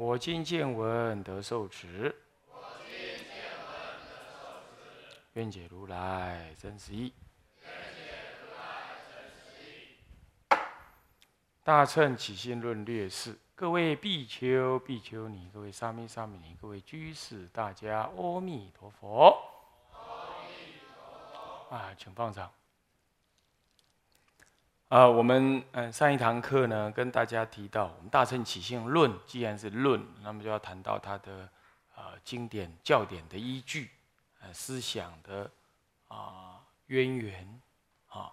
我今见闻得受持，愿解如来真实义。大乘起信论略释，各位比丘、比丘尼，各位沙弥、沙弥尼，各位居士，大家阿弥陀佛。啊，请放掌。啊，我们嗯上一堂课呢，跟大家提到，我们大乘起信论既然是论，那么就要谈到它的呃经典教典的依据，呃思想的啊渊源啊。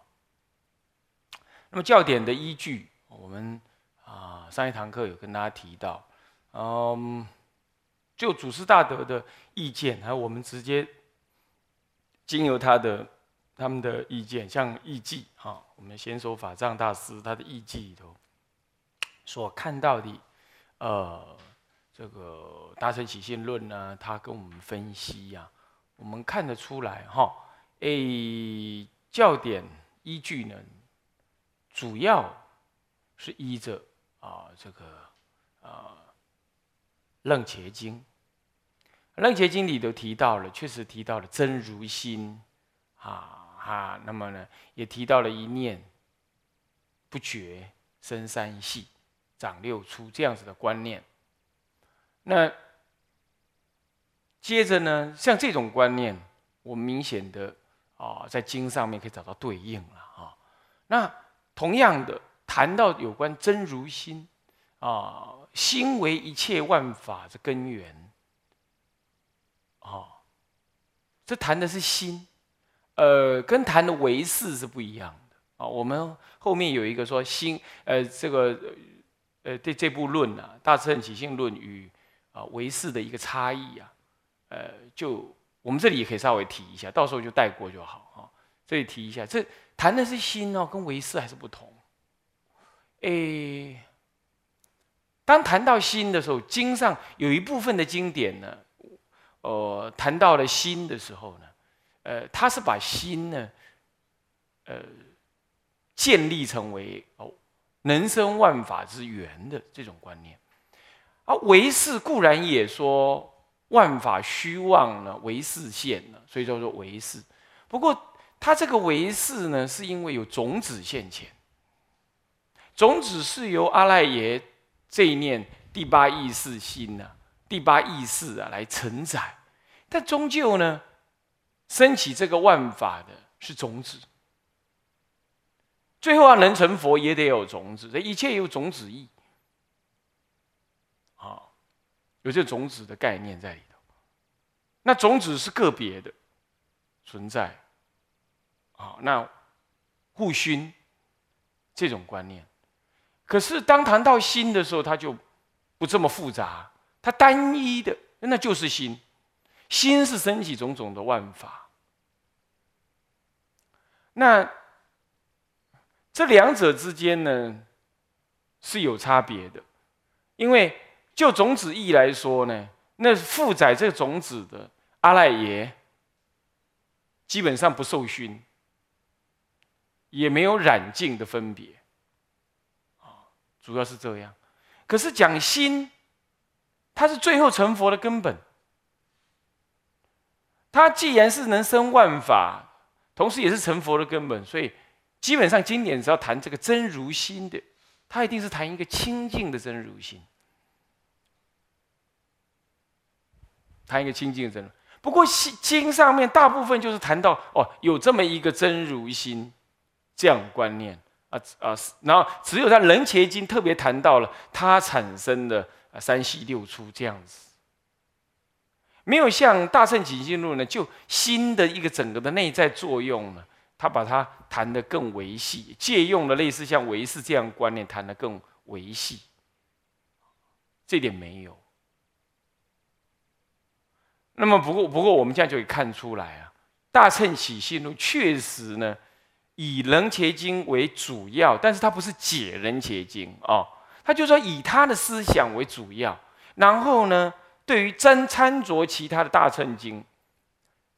那么教典的依据，我们啊上一堂课有跟大家提到，嗯，就祖师大德的意见，还有我们直接经由他的。他们的意见，像艺记哈，我们先说法藏大师他的艺记里头所看到的，呃，这个大乘起信论呢，他跟我们分析呀，我们看得出来哈，诶，教典依据呢，主要是依着啊这个啊楞伽经，楞伽经里头提到了，确实提到了真如心啊。啊，那么呢，也提到了一念不觉生三系，长六出这样子的观念。那接着呢，像这种观念，我们明显的啊，在经上面可以找到对应了啊。那同样的，谈到有关真如心啊，心为一切万法之根源啊，这谈的是心。呃，跟谈的唯识是不一样的啊。我们后面有一个说心，呃，这个呃，对这部论啊，《大乘起信论》与啊唯识的一个差异啊，呃，就我们这里也可以稍微提一下，到时候就带过就好啊。这里提一下，这谈的是心哦，跟唯识还是不同。诶，当谈到心的时候，经上有一部分的经典呢，呃，谈到了心的时候呢。呃，他是把心呢，呃，建立成为哦能生万法之源的这种观念，而唯识固然也说万法虚妄呢，唯识现呢，所以叫做唯识。不过他这个唯识呢，是因为有种子现前，种子是由阿赖耶这一念第八意识心呢，第八意识啊来承载，但终究呢。升起这个万法的是种子，最后要能成佛也得有种子，这一切有种子意，啊，有这种子的概念在里头。那种子是个别的存在，啊，那互熏这种观念。可是当谈到心的时候，它就不这么复杂，它单一的那就是心。心是升起种种的万法，那这两者之间呢是有差别的，因为就种子意来说呢，那负载这种子的阿赖耶基本上不受熏，也没有染净的分别，啊，主要是这样。可是讲心，它是最后成佛的根本。它既然是能生万法，同时也是成佛的根本，所以基本上经典只要谈这个真如心的，它一定是谈一个清净的真如心，谈一个清净的真如。不过经上面大部分就是谈到哦，有这么一个真如心这样观念啊啊，然后只有在人伽经特别谈到了它产生的三息六出这样子。没有像《大乘起信论》呢，就新的一个整个的内在作用呢，他把它谈得更维系，借用了类似像唯识这样观念谈得更维系，这点没有。那么不过不过我们这样就可以看出来啊，《大乘起信论》确实呢以人切经为主要，但是它不是解人切经哦，他就说以他的思想为主要，然后呢对于真参着其他的大乘经，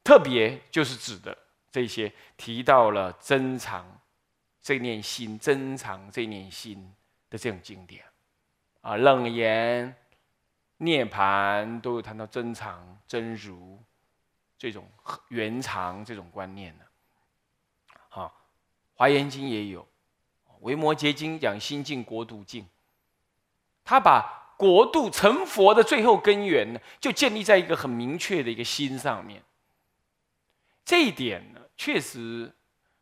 特别就是指的这些提到了珍藏这念心、珍藏这念心的这种经典啊，《楞严》。涅盘都有谈到真常真如这种圆常这种观念的，好，华严经也有，维摩诘经讲心净国度净，他把国度成佛的最后根源呢，就建立在一个很明确的一个心上面。这一点呢，确实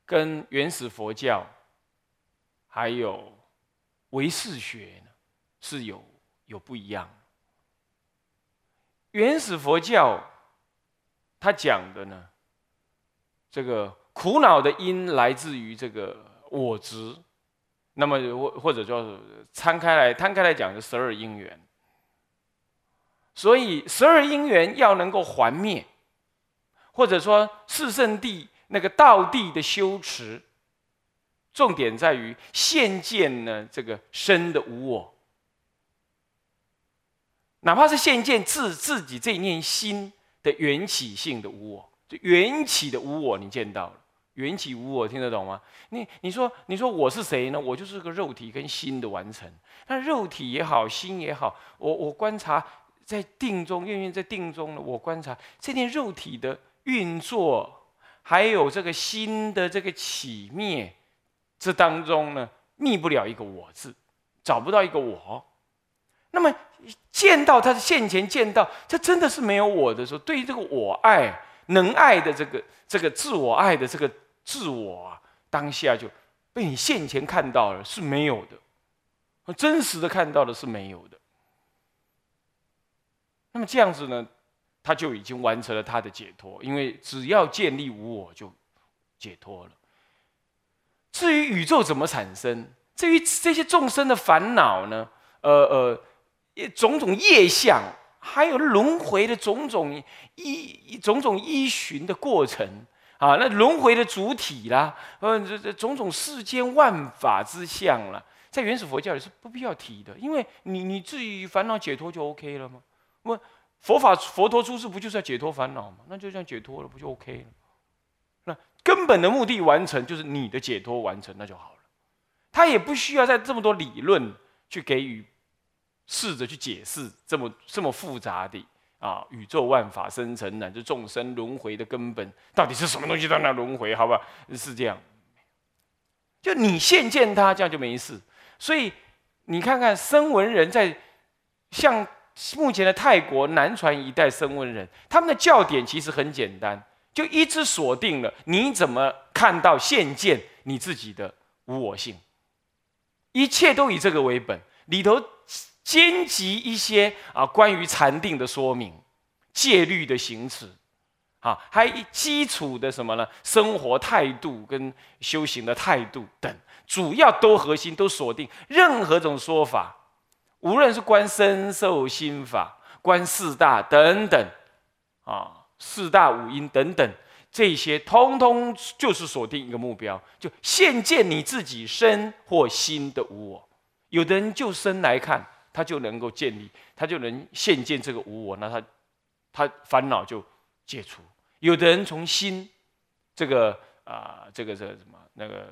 跟原始佛教还有唯识学呢是有有不一样。原始佛教，他讲的呢，这个苦恼的因来自于这个我执，那么或或者叫摊开来摊开来讲，是十二因缘。所以十二因缘要能够还灭，或者说四圣地那个道地的修持，重点在于现见呢这个生的无我。哪怕是现见自自己这一念心的缘起性的无我，就缘起的无我，你见到了缘起无我，听得懂吗？你你说你说我是谁呢？我就是个肉体跟心的完成。那肉体也好，心也好，我我观察在定中，愿意在定中呢，我观察这件肉体的运作，还有这个心的这个起灭，这当中呢，觅不了一个我字，找不到一个我。那么。见到他的现前，见到这真的是没有我的时候，对于这个我爱能爱的这个这个自我爱的这个自我啊，当下就被你现前看到了是没有的，真实的看到的是没有的。那么这样子呢，他就已经完成了他的解脱，因为只要建立无我就解脱了。至于宇宙怎么产生，至于这些众生的烦恼呢？呃呃。种种业相，还有轮回的种种依种种依循的过程啊，那轮回的主体啦，呃，这这种种世间万法之相啦，在原始佛教里是不必要提的，因为你你自己烦恼解脱就 OK 了吗？不，佛法佛陀出世不就是要解脱烦恼吗？那就这样解脱了，不就 OK 了？那根本的目的完成，就是你的解脱完成，那就好了。他也不需要在这么多理论去给予。试着去解释这么这么复杂的啊，宇宙万法生成乃至众生轮回的根本到底是什么东西在那轮回？好吧，是这样。就你现见他，这样就没事。所以你看看声闻人在像目前的泰国南传一代声闻人，他们的教典其实很简单，就一直锁定了你怎么看到现见你自己的无我性，一切都以这个为本，里头。兼及一些啊关于禅定的说明、戒律的行持，啊，还基础的什么呢？生活态度跟修行的态度等，主要都核心都锁定。任何种说法，无论是观身受心法、观四大等等，啊，四大五音等等，这些通通就是锁定一个目标，就现见你自己身或心的无我。有的人就身来看。他就能够建立，他就能现见这个无我，那他他烦恼就解除。有的人从心这个啊，这个这个什么那个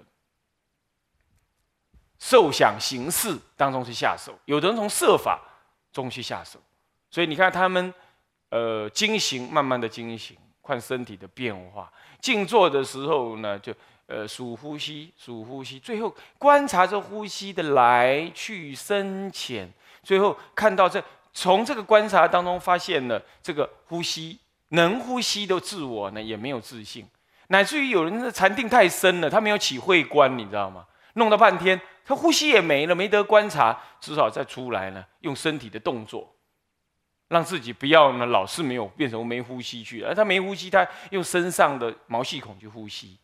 受想行识当中去下手，有的人从色法中去下手。所以你看他们呃精行，慢慢的精行，看身体的变化。静坐的时候呢，就呃数呼吸，数呼吸，最后观察着呼吸的来去深浅。最后看到这，从这个观察当中发现了这个呼吸能呼吸的自我呢，也没有自信，乃至于有人的禅定太深了，他没有起会观，你知道吗？弄了半天，他呼吸也没了，没得观察，至少再出来呢，用身体的动作，让自己不要呢老是没有变成没呼吸去，而他没呼吸，他用身上的毛细孔去呼吸，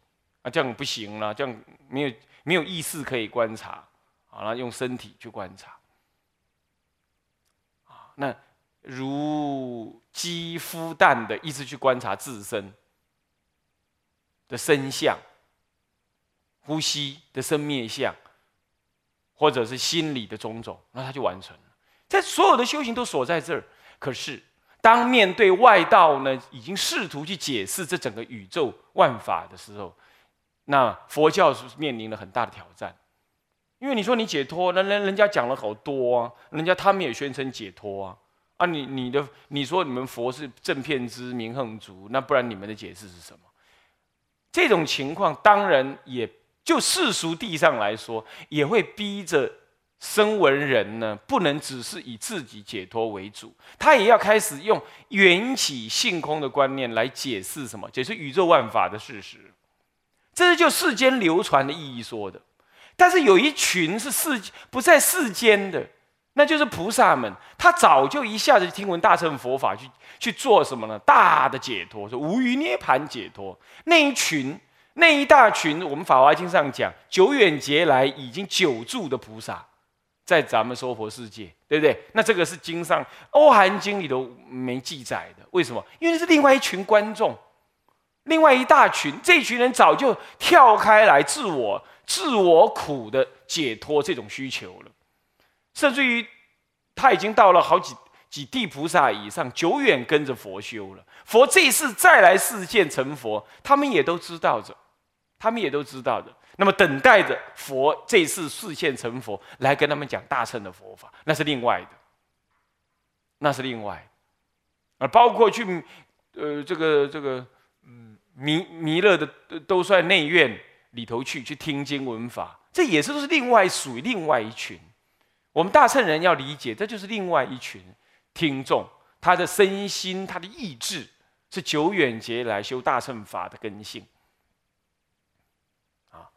啊，这样不行了，这样没有没有意识可以观察，好了，用身体 去观察。那如鸡孵蛋的，一直去观察自身的身相、呼吸的生灭相，或者是心理的种种，那他就完成了。在所有的修行都锁在这儿。可是，当面对外道呢，已经试图去解释这整个宇宙万法的时候，那佛教是面临了很大的挑战。因为你说你解脱，那人人家讲了好多啊，人家他们也宣称解脱啊，啊，你你的你说你们佛是正片之明恒足，那不然你们的解释是什么？这种情况当然也就世俗地上来说，也会逼着声闻人呢，不能只是以自己解脱为主，他也要开始用缘起性空的观念来解释什么？解释宇宙万法的事实。这是就世间流传的意义说的。但是有一群是世不在世间的，那就是菩萨们，他早就一下子听闻大乘佛法，去去做什么呢？大的解脱，说无余涅盘解脱。那一群，那一大群，我们法华经上讲，久远劫来已经久住的菩萨，在咱们娑婆世界，对不对？那这个是经上《欧含经》里头没记载的，为什么？因为是另外一群观众，另外一大群，这群人早就跳开来自我。自我苦的解脱这种需求了，甚至于他已经到了好几几地菩萨以上，久远跟着佛修了。佛这一次再来世见成佛，他们也都知道着，他们也都知道的。那么等待着佛这次视现成佛来跟他们讲大乘的佛法，那是另外的，那是另外。而包括去呃这个这个嗯弥弥勒的都算内院。里头去去听经闻法，这也是都是另外属于另外一群。我们大乘人要理解，这就是另外一群听众，他的身心、他的意志是久远劫来修大乘法的根性啊。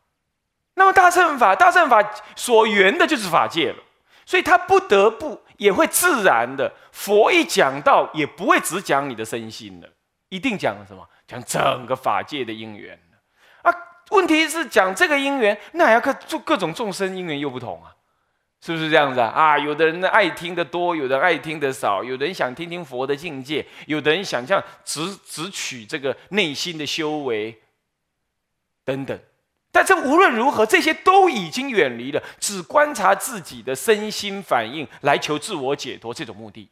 那么大乘法，大乘法所缘的就是法界了，所以他不得不也会自然的，佛一讲到，也不会只讲你的身心了，一定讲什么？讲整个法界的因缘。问题是讲这个因缘，那还要各各各种众生因缘又不同啊，是不是这样子啊？啊，有的人爱听的多，有的爱听的少，有的人想听听佛的境界，有的人想象只只取这个内心的修为等等。但这无论如何，这些都已经远离了只观察自己的身心反应来求自我解脱这种目的。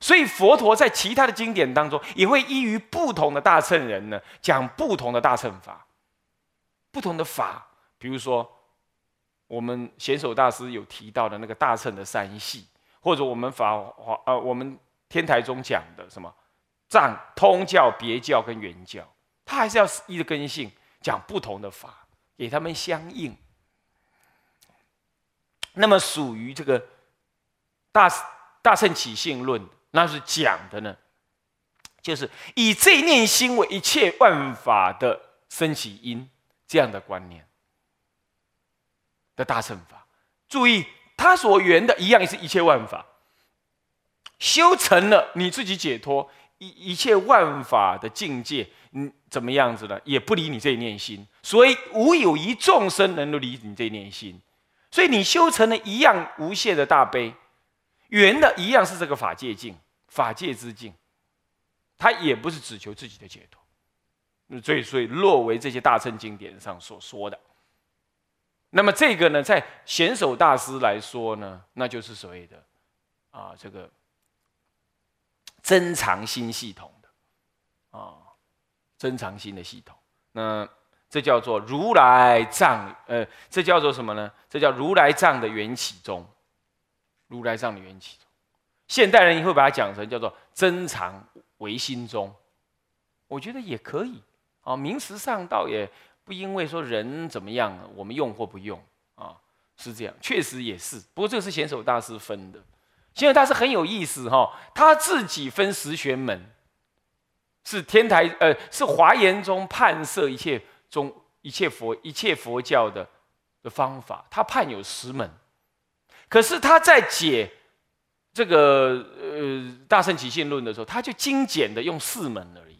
所以佛陀在其他的经典当中，也会依于不同的大乘人呢，讲不同的大乘法。不同的法，比如说，我们贤首大师有提到的那个大乘的三系，或者我们法华呃，我们天台中讲的什么藏通教、别教跟原教，他还是要依着根性讲不同的法，给他们相应。那么属于这个大大乘起性论，那是讲的呢，就是以这念心为一切万法的生起因。这样的观念。的大乘法，注意他所缘的一样也是一切万法，修成了你自己解脱一一切万法的境界，嗯，怎么样子呢？也不离你这一念心，所以无有一众生能够离你这一念心，所以你修成了一样无限的大悲，缘的一样是这个法界境，法界之境，他也不是只求自己的解脱。那最，所以落为这些大乘经典上所说的。那么这个呢，在贤首大师来说呢，那就是所谓的啊，这个增长心系统的啊，增长心的系统。那这叫做如来藏，呃，这叫做什么呢？这叫如来藏的缘起中，如来藏的缘起中。现代人也会把它讲成叫做增长唯心中，我觉得也可以。啊，名实上倒也不因为说人怎么样，我们用或不用啊，是这样，确实也是。不过这个是贤首大师分的，贤首大师很有意思哈，他自己分十玄门，是天台呃，是华严中判摄一切中一切佛一切佛教的的方法，他判有十门，可是他在解这个呃大圣起信论的时候，他就精简的用四门而已。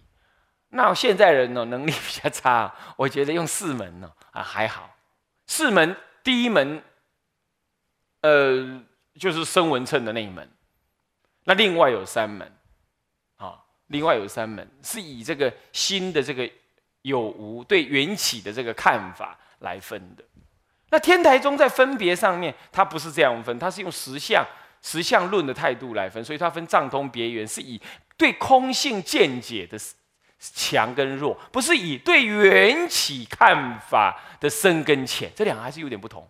那现在人呢，能力比较差，我觉得用四门呢啊还好。四门第一门，呃，就是声闻称的那一门。那另外有三门，啊，另外有三门是以这个新的这个有无对缘起的这个看法来分的。那天台宗在分别上面，它不是这样分，它是用实相实相论的态度来分，所以它分藏通别圆，是以对空性见解的强跟弱，不是以对缘起看法的深跟浅，这两个还是有点不同。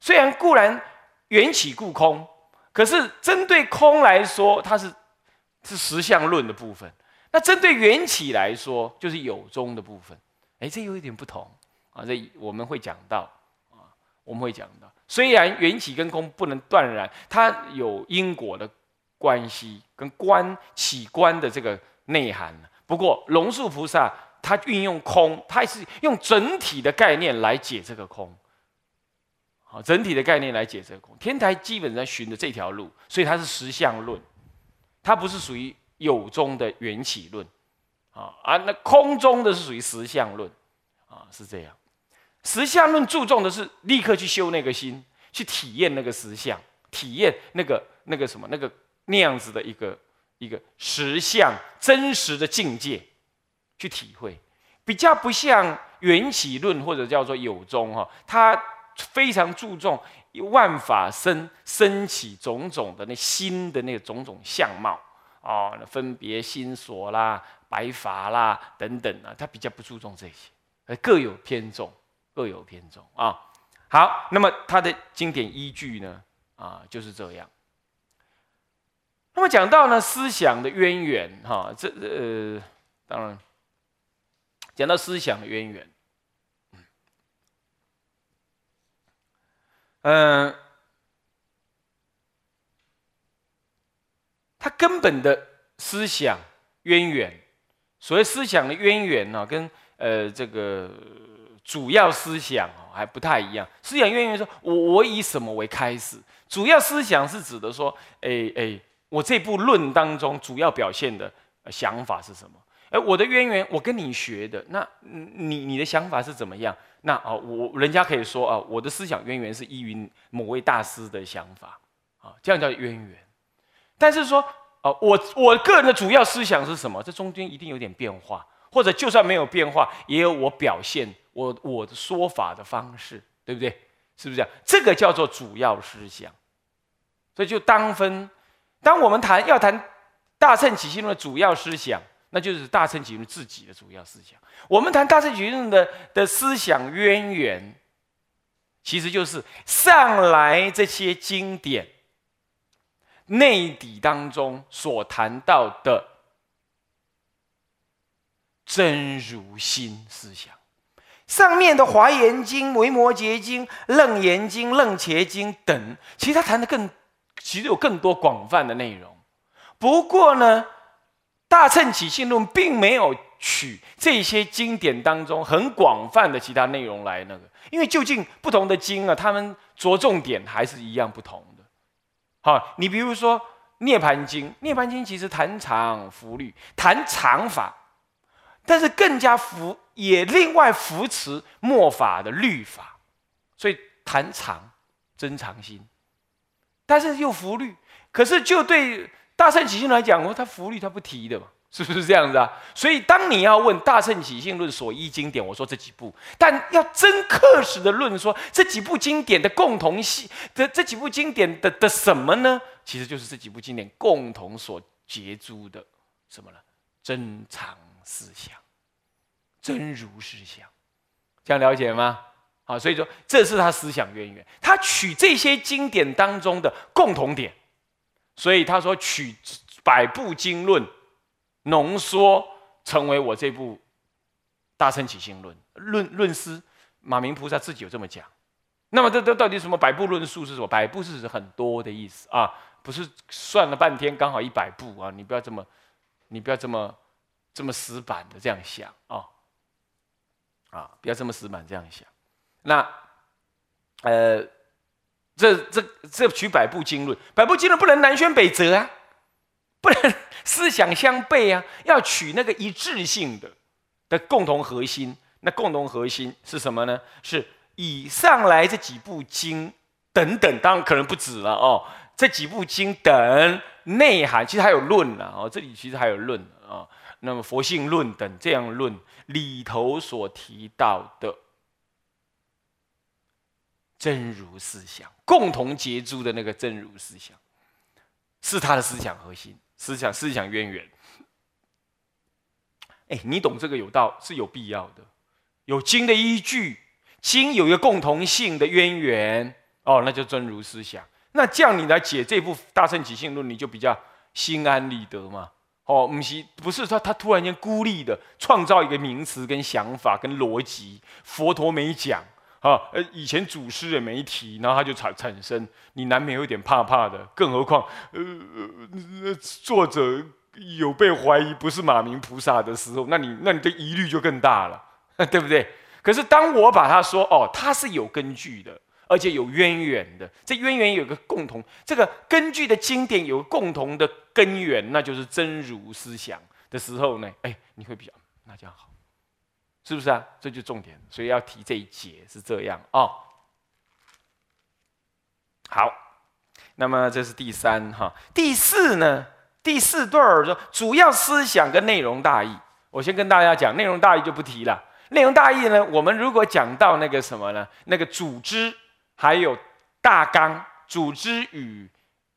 虽然固然缘起故空，可是针对空来说，它是是实相论的部分；那针对缘起来说，就是有中的部分。哎，这有一点不同啊，这我们会讲到啊。我们会讲到，虽然缘起跟空不能断然，它有因果的关系，跟观起观的这个内涵。不过龙树菩萨他运用空，他是用整体的概念来解这个空。好，整体的概念来解这个空。天台基本上循的这条路，所以它是实相论，它不是属于有中的缘起论。啊啊，那空中的是属于实相论，啊，是这样。实相论注重的是立刻去修那个心，去体验那个实相，体验那个那个什么那个那样子的一个一个实相真实的境界，去体会，比较不像缘起论或者叫做有宗哈，它非常注重万法生升起种种的那心的那个种种相貌啊，分别心所啦、白法啦等等啊，它比较不注重这些，而各有偏重。各有偏重啊。好，那么它的经典依据呢？啊，就是这样。那么讲到呢，思想的渊源，哈，这呃，当然讲到思想的渊源，嗯，它根本的思想渊源，所谓思想的渊源呢，跟呃这个。主要思想哦还不太一样。思想渊源说，我我以什么为开始？主要思想是指的说，哎哎，我这部论当中主要表现的想法是什么？哎，我的渊源，我跟你学的，那你你的想法是怎么样？那哦，我人家可以说啊，我的思想渊源是依于某位大师的想法啊，这样叫渊源。但是说，啊，我我个人的主要思想是什么？这中间一定有点变化，或者就算没有变化，也有我表现。我我的说法的方式，对不对？是不是这样？这个叫做主要思想，所以就当分。当我们谈要谈大乘起信论的主要思想，那就是大乘起信论自己的主要思想。我们谈大乘起信论的的思想渊源，其实就是上来这些经典内底当中所谈到的真如心思想。上面的《华严经》《维摩诘经》《楞严经》《楞伽经》等，其实他谈的更，其实有更多广泛的内容。不过呢，《大乘起信论》并没有取这些经典当中很广泛的其他内容来那个，因为究竟不同的经啊，他们着重点还是一样不同的。好，你比如说《涅盘经》，《涅盘经》其实谈常福律，谈常法。但是更加扶也另外扶持末法的律法，所以谈常真常心，但是又扶律。可是就对大圣起信来讲，哦，他扶律他不提的嘛，是不是这样子啊？所以当你要问大圣起信论所依经典，我说这几部，但要真刻实的论说这几部经典的共同性的这几部经典的的什么呢？其实就是这几部经典共同所结诸的什么呢？真常。思想，真如思想，这样了解吗？啊，所以说这是他思想渊源，他取这些经典当中的共同点，所以他说取百部经论浓缩成为我这部大乘起心论论论师马明菩萨自己有这么讲。那么这这到底什么百部论述是什么？百部是指很多的意思啊，不是算了半天刚好一百部啊，你不要这么，你不要这么。这么死板的这样想啊，啊，不要这么死板这样想。那，呃，这这这取百部经论，百部经论不能南辕北辙啊，不能思想相悖啊，要取那个一致性的的共同核心。那共同核心是什么呢？是以上来这几部经等等，当然可能不止了哦。这几部经等内涵，其实还有论呢哦，这里其实还有论啊。那么佛性论等这样论里头所提到的真如思想，共同结珠的那个真如思想，是他的思想核心、思想思想渊源。哎，你懂这个有道是有必要的，有经的依据，经有一个共同性的渊源哦，那就真如思想。那这样你来解这部《大乘起信论》，你就比较心安理得嘛。哦，不是，不是他，他突然间孤立的创造一个名词、跟想法、跟逻辑，佛陀没讲啊，呃，以前祖师也没提，然后他就产产生，你难免有点怕怕的，更何况，呃，作者有被怀疑不是马明菩萨的时候，那你那你的疑虑就更大了，对不对？可是当我把他说，哦，他是有根据的。而且有渊源的，这渊源有个共同，这个根据的经典有共同的根源，那就是真如思想的时候呢，哎，你会比较那这样好，是不是啊？这就重点，所以要提这一节是这样哦。好，那么这是第三哈，第四呢？第四段儿说主要思想跟内容大意，我先跟大家讲内容大意就不提了。内容大意呢，我们如果讲到那个什么呢？那个组织。还有大纲、组织与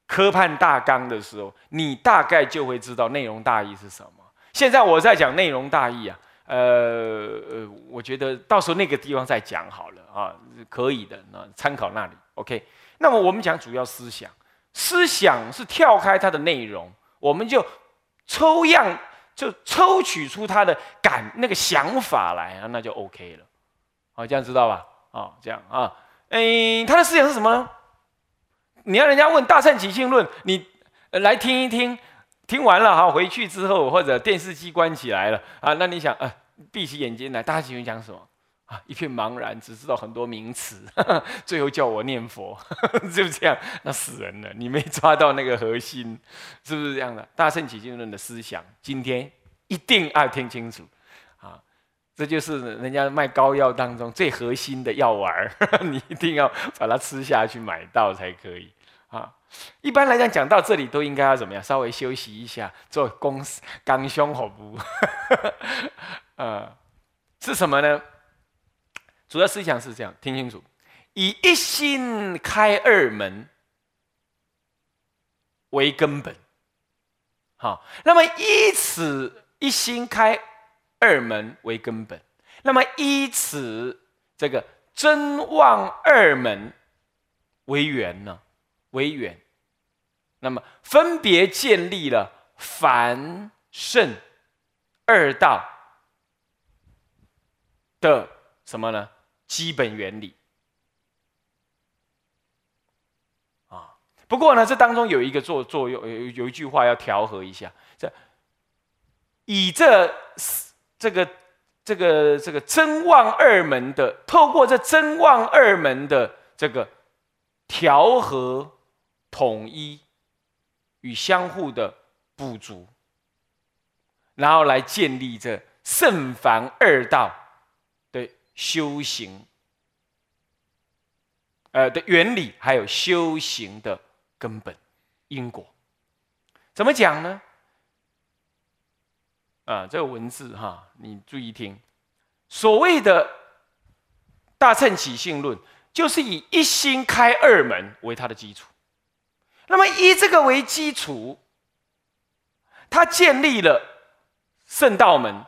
科判大纲的时候，你大概就会知道内容大意是什么。现在我在讲内容大意啊，呃呃，我觉得到时候那个地方再讲好了啊，可以的，那参考那里。OK，那么我们讲主要思想，思想是跳开它的内容，我们就抽样，就抽取出它的感那个想法来啊，那就 OK 了。好，这样知道吧？啊，这样啊。哎，他的思想是什么呢？你要人家问《大乘起信论》，你来听一听，听完了哈，回去之后或者电视机关起来了啊，那你想啊，闭起眼睛来，大家喜欢讲什么啊？一片茫然，只知道很多名词，最后叫我念佛，就这样，那死人了。你没抓到那个核心，是不是这样的？《大乘起信论》的思想，今天一定要听清楚。啊这就是人家卖膏药当中最核心的药丸 你一定要把它吃下去，买到才可以啊。一般来讲，讲到这里都应该要怎么样？稍微休息一下，做公司刚胸好不？呃，是什么呢？主要思想是这样，听清楚：以一心开二门为根本。好，那么以此一心开。二门为根本，那么依此这个真望二门为缘呢？为缘，那么分别建立了凡圣二道的什么呢？基本原理啊。不过呢，这当中有一个作作用，有有一句话要调和一下，这以这。这个这个这个真妄二门的，透过这真妄二门的这个调和、统一与相互的补足，然后来建立这圣凡二道的修行，呃的原理，还有修行的根本因果，怎么讲呢？啊，这个文字哈，你注意听。所谓的大乘起信论，就是以一心开二门为它的基础。那么以这个为基础，他建立了圣道门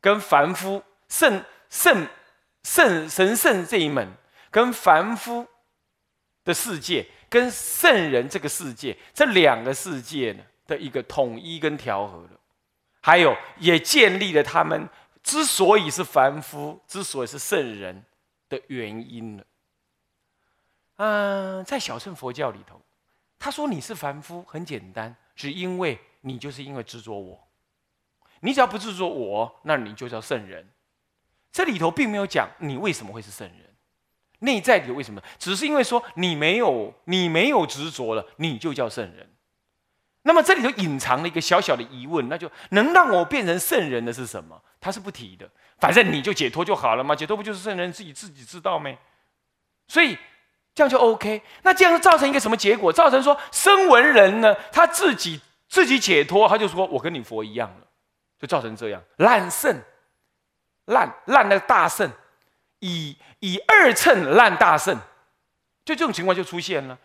跟凡夫圣圣圣神圣这一门，跟凡夫的世界跟圣人这个世界这两个世界呢的一个统一跟调和了。还有，也建立了他们之所以是凡夫，之所以是圣人的原因了。嗯，在小乘佛教里头，他说你是凡夫，很简单，是因为你就是因为执着我。你只要不执着我，那你就叫圣人。这里头并没有讲你为什么会是圣人，内在里为什么，只是因为说你没有你没有执着了，你就叫圣人。那么这里头隐藏了一个小小的疑问，那就能让我变成圣人的是什么？他是不提的，反正你就解脱就好了嘛，解脱不就是圣人自己自己知道吗？所以这样就 OK。那这样就造成一个什么结果？造成说声闻人呢，他自己自己解脱，他就说我跟你佛一样了，就造成这样烂圣，烂烂的大圣，以以二乘烂大圣，就这种情况就出现了，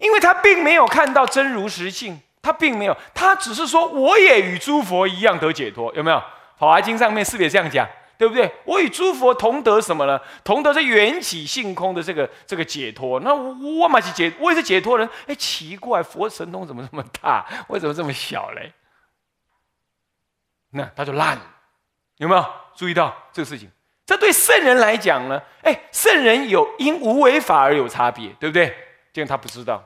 因为他并没有看到真如实性，他并没有，他只是说我也与诸佛一样得解脱，有没有？《法华经》上面是不是也这样讲？对不对？我与诸佛同得什么呢？同得这缘起性空的这个这个解脱。那我嘛是解，我也是解脱人。哎，奇怪，佛神通怎么这么大？为什么这么小嘞？那他就烂了，有没有注意到这个事情？这对圣人来讲呢？哎，圣人有因无为法而有差别，对不对？这样他不知道，